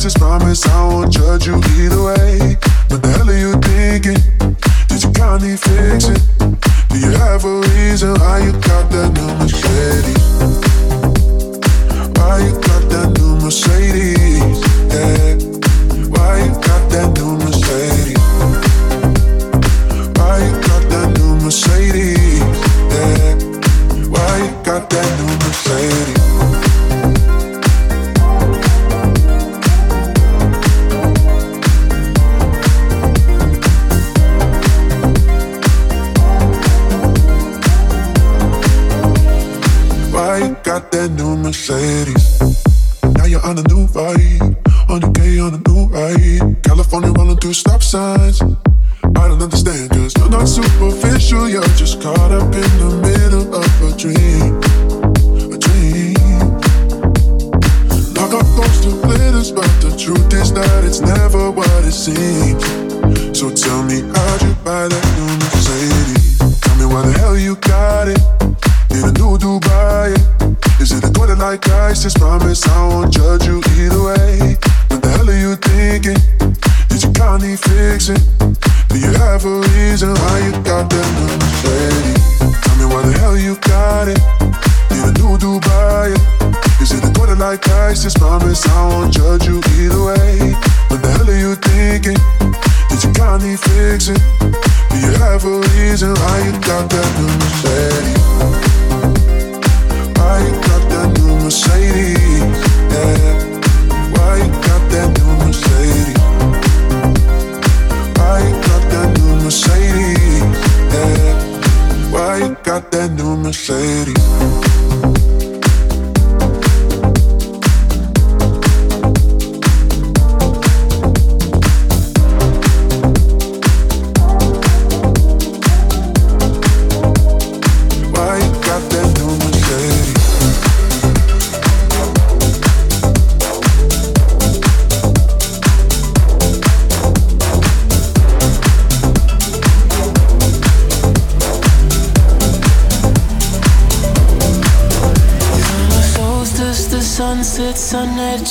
Just Promise I won't judge you either way. What the hell are you thinking? Did you kindly fix it? Do you have a reason why you got that new Mercedes? Why you got that new Mercedes? Yeah.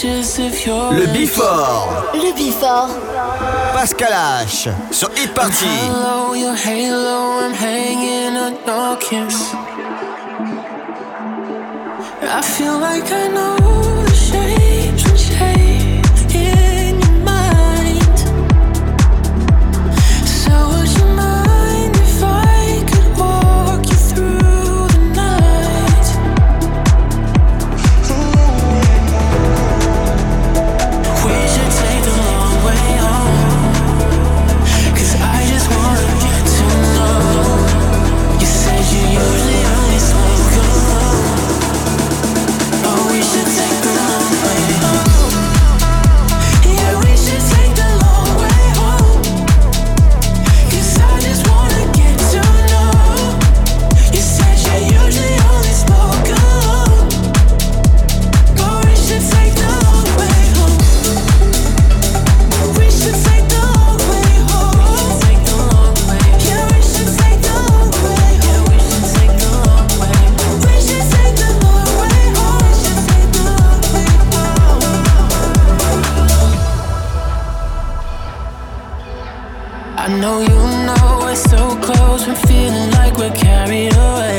Le Before. Le Before. Pascal H. Sur Hit Party. Hello, your halo, I'm hanging on no kiss. I feel like I know. I'm feeling like we're carried away.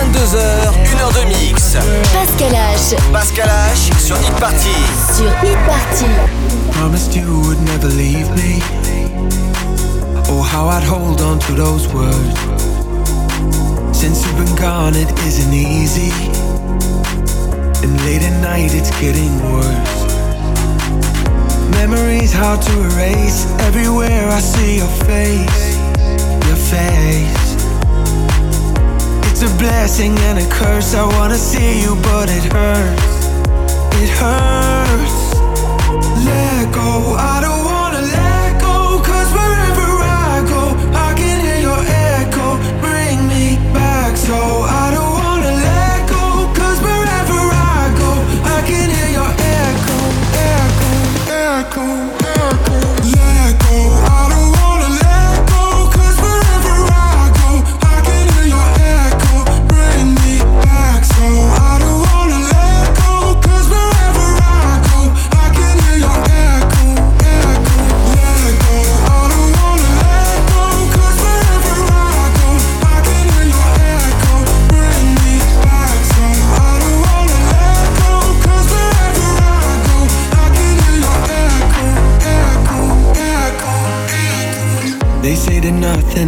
22h, 1h de mix. Pascal H. Pascal H sur Hit Party. Sur Hit Party. Promised you would never leave me. Oh, how I'd hold on to those words. Since you've been gone, it isn't easy. And late at night, it's getting worse. Memories hard to erase. Everywhere I see your face, your face. It's a blessing and a curse. I wanna see you, but it hurts. It hurts. Let go, I don't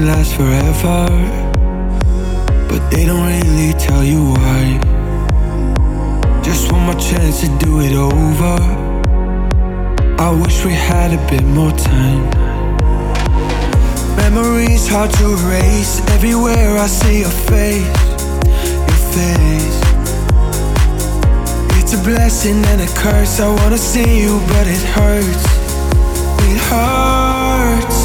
last forever, but they don't really tell you why. Just one more chance to do it over. I wish we had a bit more time. Memories hard to erase. Everywhere I see your face, your face. It's a blessing and a curse. I wanna see you, but it hurts. It hurts.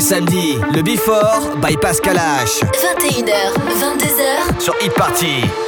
Samedis, le Before by Pascal H. 21h, 22h. Sur Hit Party.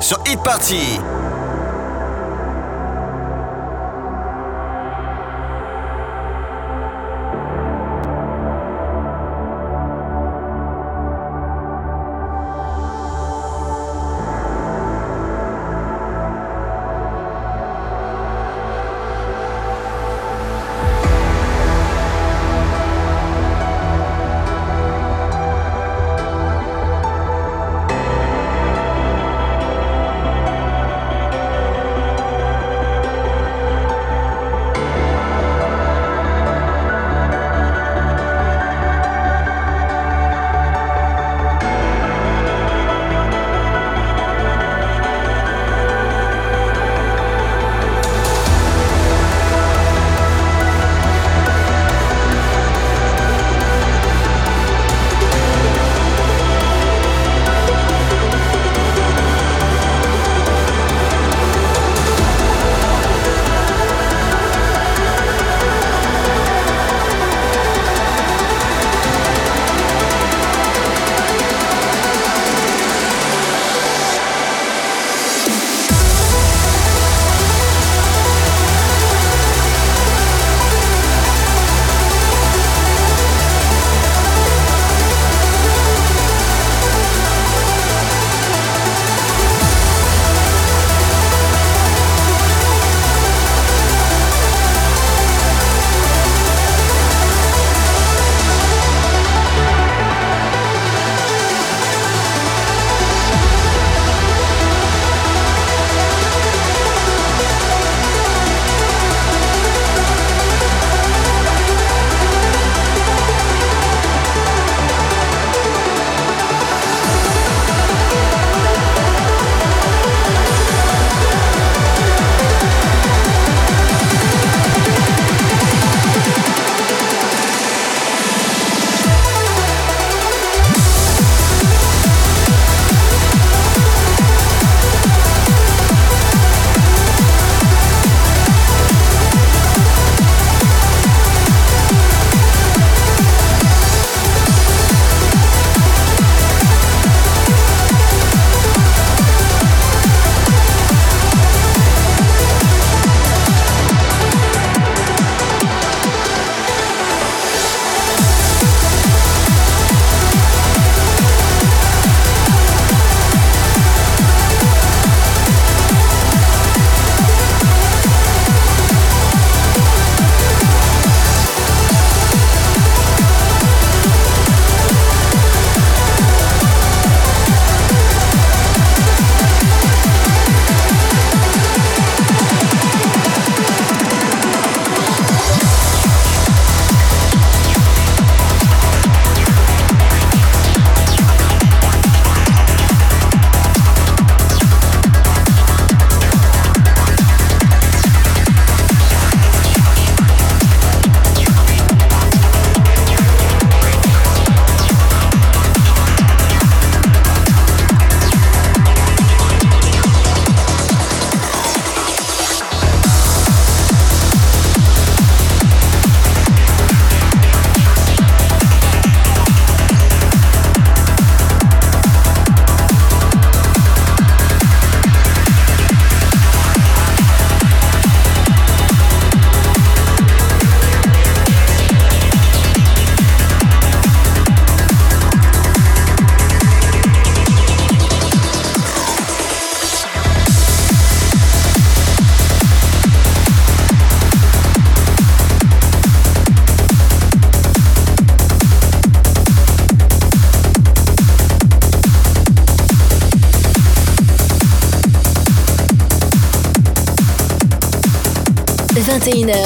Sur Hit Party.